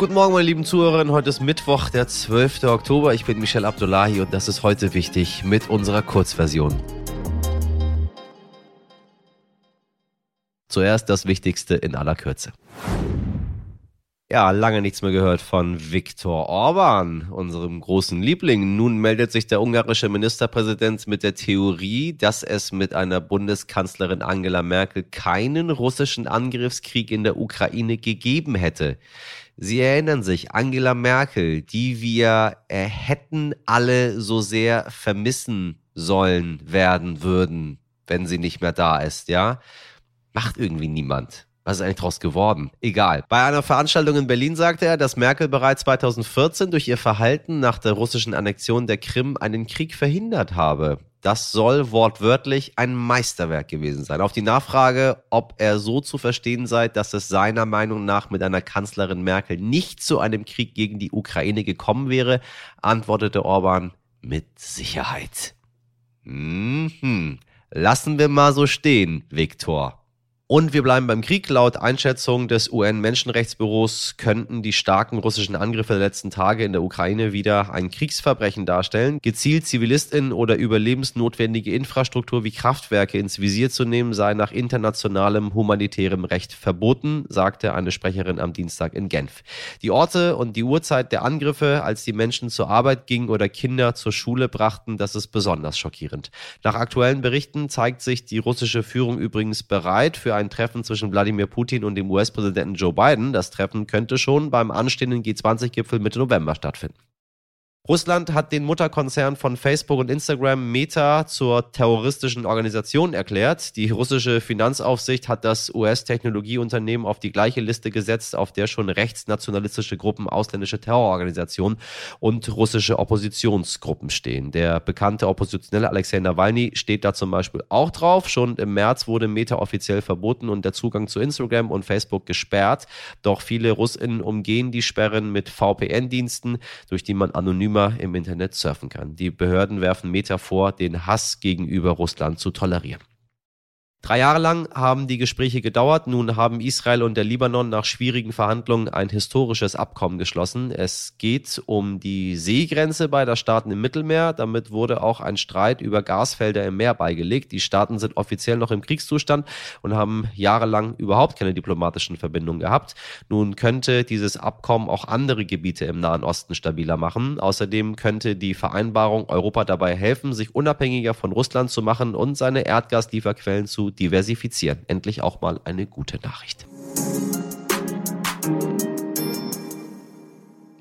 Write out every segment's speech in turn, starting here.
Guten Morgen, meine lieben Zuhörerinnen. Heute ist Mittwoch, der 12. Oktober. Ich bin Michel Abdullahi und das ist heute wichtig mit unserer Kurzversion. Zuerst das Wichtigste in aller Kürze. Ja, lange nichts mehr gehört von Viktor Orban, unserem großen Liebling. Nun meldet sich der ungarische Ministerpräsident mit der Theorie, dass es mit einer Bundeskanzlerin Angela Merkel keinen russischen Angriffskrieg in der Ukraine gegeben hätte. Sie erinnern sich, Angela Merkel, die wir äh, hätten alle so sehr vermissen sollen werden würden, wenn sie nicht mehr da ist, ja? Macht irgendwie niemand. Was ist eigentlich daraus geworden? Egal. Bei einer Veranstaltung in Berlin sagte er, dass Merkel bereits 2014 durch ihr Verhalten nach der russischen Annexion der Krim einen Krieg verhindert habe. Das soll wortwörtlich ein Meisterwerk gewesen sein. Auf die Nachfrage, ob er so zu verstehen sei, dass es seiner Meinung nach mit einer Kanzlerin Merkel nicht zu einem Krieg gegen die Ukraine gekommen wäre, antwortete Orban mit Sicherheit. Mhm. Lassen wir mal so stehen, Viktor. Und wir bleiben beim Krieg. Laut Einschätzung des UN-Menschenrechtsbüros könnten die starken russischen Angriffe der letzten Tage in der Ukraine wieder ein Kriegsverbrechen darstellen. Gezielt ZivilistInnen oder überlebensnotwendige Infrastruktur wie Kraftwerke ins Visier zu nehmen, sei nach internationalem humanitärem Recht verboten, sagte eine Sprecherin am Dienstag in Genf. Die Orte und die Uhrzeit der Angriffe, als die Menschen zur Arbeit gingen oder Kinder zur Schule brachten, das ist besonders schockierend. Nach aktuellen Berichten zeigt sich die russische Führung übrigens bereit für ein Treffen zwischen Wladimir Putin und dem US-Präsidenten Joe Biden. Das Treffen könnte schon beim anstehenden G20-Gipfel Mitte November stattfinden. Russland hat den Mutterkonzern von Facebook und Instagram Meta zur terroristischen Organisation erklärt. Die russische Finanzaufsicht hat das US-Technologieunternehmen auf die gleiche Liste gesetzt, auf der schon rechtsnationalistische Gruppen, ausländische Terrororganisationen und russische Oppositionsgruppen stehen. Der bekannte Oppositionelle Alexei Nawalny steht da zum Beispiel auch drauf. Schon im März wurde Meta offiziell verboten und der Zugang zu Instagram und Facebook gesperrt. Doch viele Russinnen umgehen die Sperren mit VPN-Diensten, durch die man anonym anonymer im Internet surfen kann. Die Behörden werfen Meta vor, den Hass gegenüber Russland zu tolerieren. Drei Jahre lang haben die Gespräche gedauert. Nun haben Israel und der Libanon nach schwierigen Verhandlungen ein historisches Abkommen geschlossen. Es geht um die Seegrenze beider Staaten im Mittelmeer. Damit wurde auch ein Streit über Gasfelder im Meer beigelegt. Die Staaten sind offiziell noch im Kriegszustand und haben jahrelang überhaupt keine diplomatischen Verbindungen gehabt. Nun könnte dieses Abkommen auch andere Gebiete im Nahen Osten stabiler machen. Außerdem könnte die Vereinbarung Europa dabei helfen, sich unabhängiger von Russland zu machen und seine Erdgaslieferquellen zu diversifizieren. Endlich auch mal eine gute Nachricht.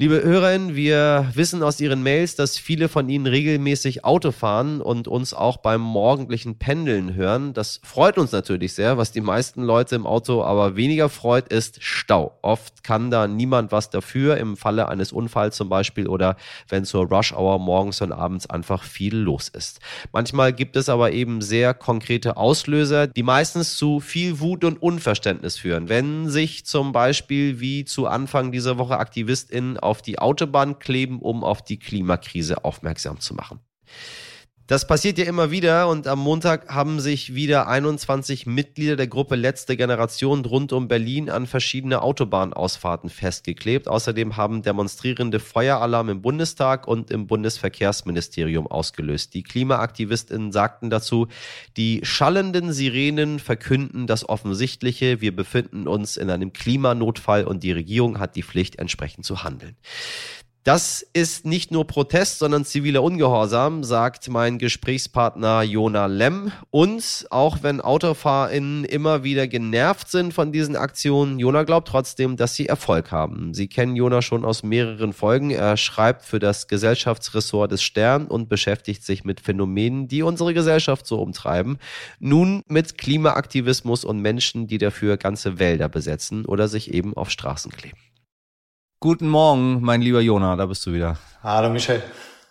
Liebe Hörerinnen, wir wissen aus Ihren Mails, dass viele von Ihnen regelmäßig Auto fahren und uns auch beim morgendlichen Pendeln hören. Das freut uns natürlich sehr. Was die meisten Leute im Auto aber weniger freut, ist Stau. Oft kann da niemand was dafür, im Falle eines Unfalls zum Beispiel oder wenn zur Rush Hour morgens und abends einfach viel los ist. Manchmal gibt es aber eben sehr konkrete Auslöser, die meistens zu viel Wut und Unverständnis führen. Wenn sich zum Beispiel wie zu Anfang dieser Woche AktivistInnen auf die Autobahn kleben, um auf die Klimakrise aufmerksam zu machen. Das passiert ja immer wieder und am Montag haben sich wieder 21 Mitglieder der Gruppe Letzte Generation rund um Berlin an verschiedene Autobahnausfahrten festgeklebt. Außerdem haben Demonstrierende Feueralarm im Bundestag und im Bundesverkehrsministerium ausgelöst. Die Klimaaktivistinnen sagten dazu, die schallenden Sirenen verkünden das Offensichtliche. Wir befinden uns in einem Klimanotfall und die Regierung hat die Pflicht, entsprechend zu handeln. Das ist nicht nur Protest, sondern ziviler Ungehorsam, sagt mein Gesprächspartner Jona Lemm. Und auch wenn AutofahrerInnen immer wieder genervt sind von diesen Aktionen, Jona glaubt trotzdem, dass sie Erfolg haben. Sie kennen Jona schon aus mehreren Folgen. Er schreibt für das Gesellschaftsressort des Stern und beschäftigt sich mit Phänomenen, die unsere Gesellschaft so umtreiben. Nun mit Klimaaktivismus und Menschen, die dafür ganze Wälder besetzen oder sich eben auf Straßen kleben. Guten Morgen, mein lieber Jona, da bist du wieder. Hallo Michel.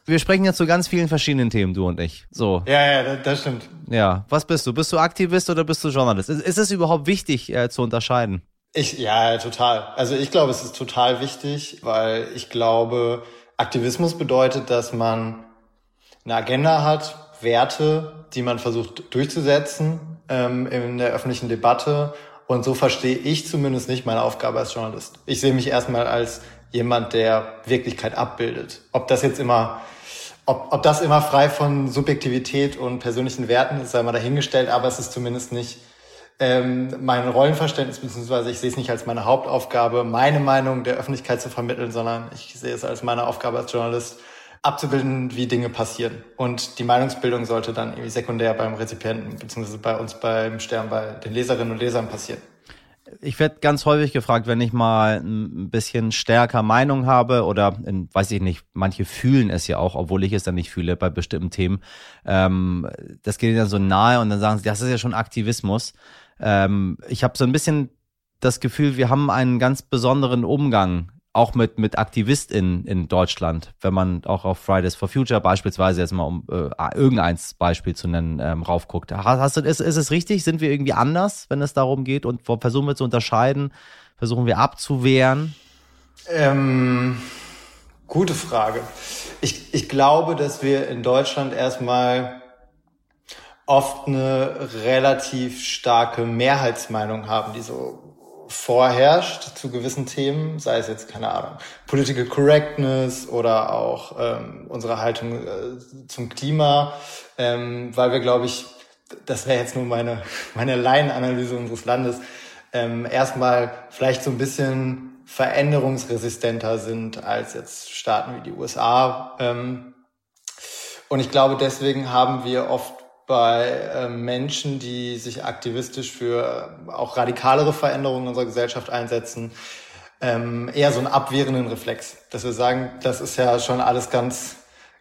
Wir sprechen jetzt zu ganz vielen verschiedenen Themen, du und ich. So. Ja, ja, das stimmt. Ja, was bist du? Bist du Aktivist oder bist du Journalist? Ist, ist es überhaupt wichtig äh, zu unterscheiden? Ich, ja, total. Also ich glaube, es ist total wichtig, weil ich glaube, Aktivismus bedeutet, dass man eine Agenda hat, Werte, die man versucht durchzusetzen ähm, in der öffentlichen Debatte und so verstehe ich zumindest nicht meine Aufgabe als Journalist. Ich sehe mich erstmal als jemand, der Wirklichkeit abbildet. Ob das jetzt immer, ob, ob das immer frei von Subjektivität und persönlichen Werten ist, sei mal dahingestellt, aber es ist zumindest nicht ähm, mein Rollenverständnis, beziehungsweise ich sehe es nicht als meine Hauptaufgabe, meine Meinung der Öffentlichkeit zu vermitteln, sondern ich sehe es als meine Aufgabe als Journalist, abzubilden, wie Dinge passieren. Und die Meinungsbildung sollte dann irgendwie sekundär beim Rezipienten, beziehungsweise bei uns beim Stern, bei den Leserinnen und Lesern passieren. Ich werde ganz häufig gefragt, wenn ich mal ein bisschen stärker Meinung habe oder in, weiß ich nicht, manche fühlen es ja auch, obwohl ich es dann nicht fühle bei bestimmten Themen. Ähm, das geht dann so nahe und dann sagen sie, das ist ja schon Aktivismus. Ähm, ich habe so ein bisschen das Gefühl, wir haben einen ganz besonderen Umgang auch mit, mit AktivistInnen in Deutschland, wenn man auch auf Fridays for Future beispielsweise jetzt mal um äh, irgendein Beispiel zu nennen, ähm, raufguckt. Hast du, ist, ist es richtig? Sind wir irgendwie anders, wenn es darum geht und versuchen wir zu unterscheiden? Versuchen wir abzuwehren? Ähm, gute Frage. Ich, ich glaube, dass wir in Deutschland erstmal oft eine relativ starke Mehrheitsmeinung haben, die so vorherrscht zu gewissen Themen, sei es jetzt, keine Ahnung, Political Correctness oder auch ähm, unsere Haltung äh, zum Klima, ähm, weil wir, glaube ich, das wäre jetzt nur meine, meine Laienanalyse unseres Landes, ähm, erstmal vielleicht so ein bisschen veränderungsresistenter sind als jetzt Staaten wie die USA. Ähm, und ich glaube, deswegen haben wir oft bei äh, Menschen, die sich aktivistisch für äh, auch radikalere Veränderungen unserer Gesellschaft einsetzen, ähm, eher so einen abwehrenden Reflex, dass wir sagen, das ist ja schon alles ganz,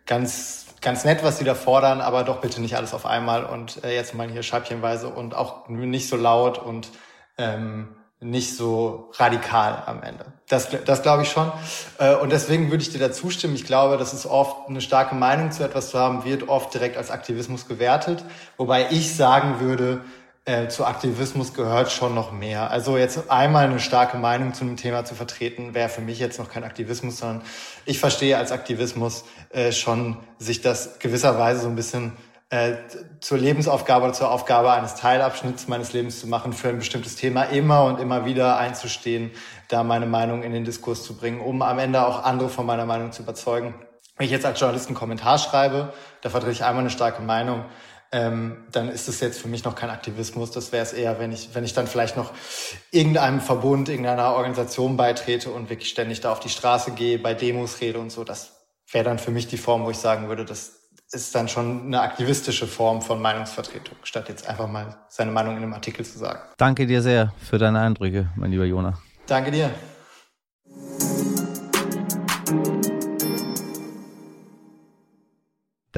ganz, ganz nett, was sie da fordern, aber doch bitte nicht alles auf einmal und äh, jetzt mal hier scheibchenweise und auch nicht so laut und ähm, nicht so radikal am Ende. Das, das glaube ich schon. Äh, und deswegen würde ich dir da zustimmen. Ich glaube, dass es oft eine starke Meinung zu etwas zu haben, wird oft direkt als Aktivismus gewertet. Wobei ich sagen würde, äh, zu Aktivismus gehört schon noch mehr. Also jetzt einmal eine starke Meinung zu einem Thema zu vertreten, wäre für mich jetzt noch kein Aktivismus, sondern ich verstehe als Aktivismus äh, schon, sich das gewisserweise so ein bisschen äh, zur Lebensaufgabe oder zur Aufgabe eines Teilabschnitts meines Lebens zu machen, für ein bestimmtes Thema immer und immer wieder einzustehen, da meine Meinung in den Diskurs zu bringen, um am Ende auch andere von meiner Meinung zu überzeugen. Wenn ich jetzt als Journalist einen Kommentar schreibe, da vertrete ich einmal eine starke Meinung, ähm, dann ist es jetzt für mich noch kein Aktivismus. Das wäre es eher, wenn ich, wenn ich dann vielleicht noch irgendeinem Verbund, irgendeiner Organisation beitrete und wirklich ständig da auf die Straße gehe, bei Demos rede und so. Das wäre dann für mich die Form, wo ich sagen würde, das, ist dann schon eine aktivistische Form von Meinungsvertretung, statt jetzt einfach mal seine Meinung in einem Artikel zu sagen. Danke dir sehr für deine Eindrücke, mein lieber Jona. Danke dir.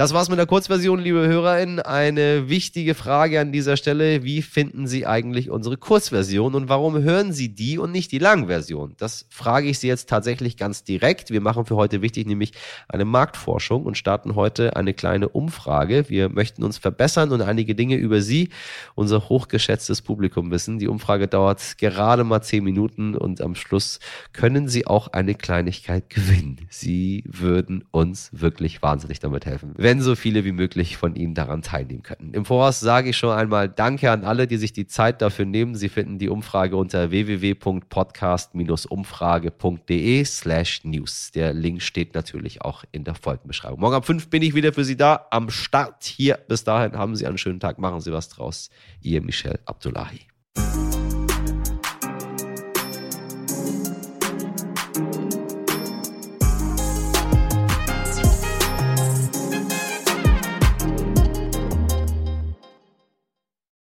Das war's mit der Kurzversion, liebe HörerInnen. Eine wichtige Frage an dieser Stelle. Wie finden Sie eigentlich unsere Kurzversion und warum hören Sie die und nicht die Langversion? Das frage ich Sie jetzt tatsächlich ganz direkt. Wir machen für heute wichtig nämlich eine Marktforschung und starten heute eine kleine Umfrage. Wir möchten uns verbessern und einige Dinge über Sie, unser hochgeschätztes Publikum wissen. Die Umfrage dauert gerade mal zehn Minuten und am Schluss können Sie auch eine Kleinigkeit gewinnen. Sie würden uns wirklich wahnsinnig damit helfen wenn so viele wie möglich von Ihnen daran teilnehmen könnten. Im Voraus sage ich schon einmal Danke an alle, die sich die Zeit dafür nehmen. Sie finden die Umfrage unter www.podcast-umfrage.de slash news. Der Link steht natürlich auch in der Folgenbeschreibung. Morgen um fünf bin ich wieder für Sie da am Start hier. Bis dahin haben Sie einen schönen Tag, machen Sie was draus. Ihr Michel Abdullahi.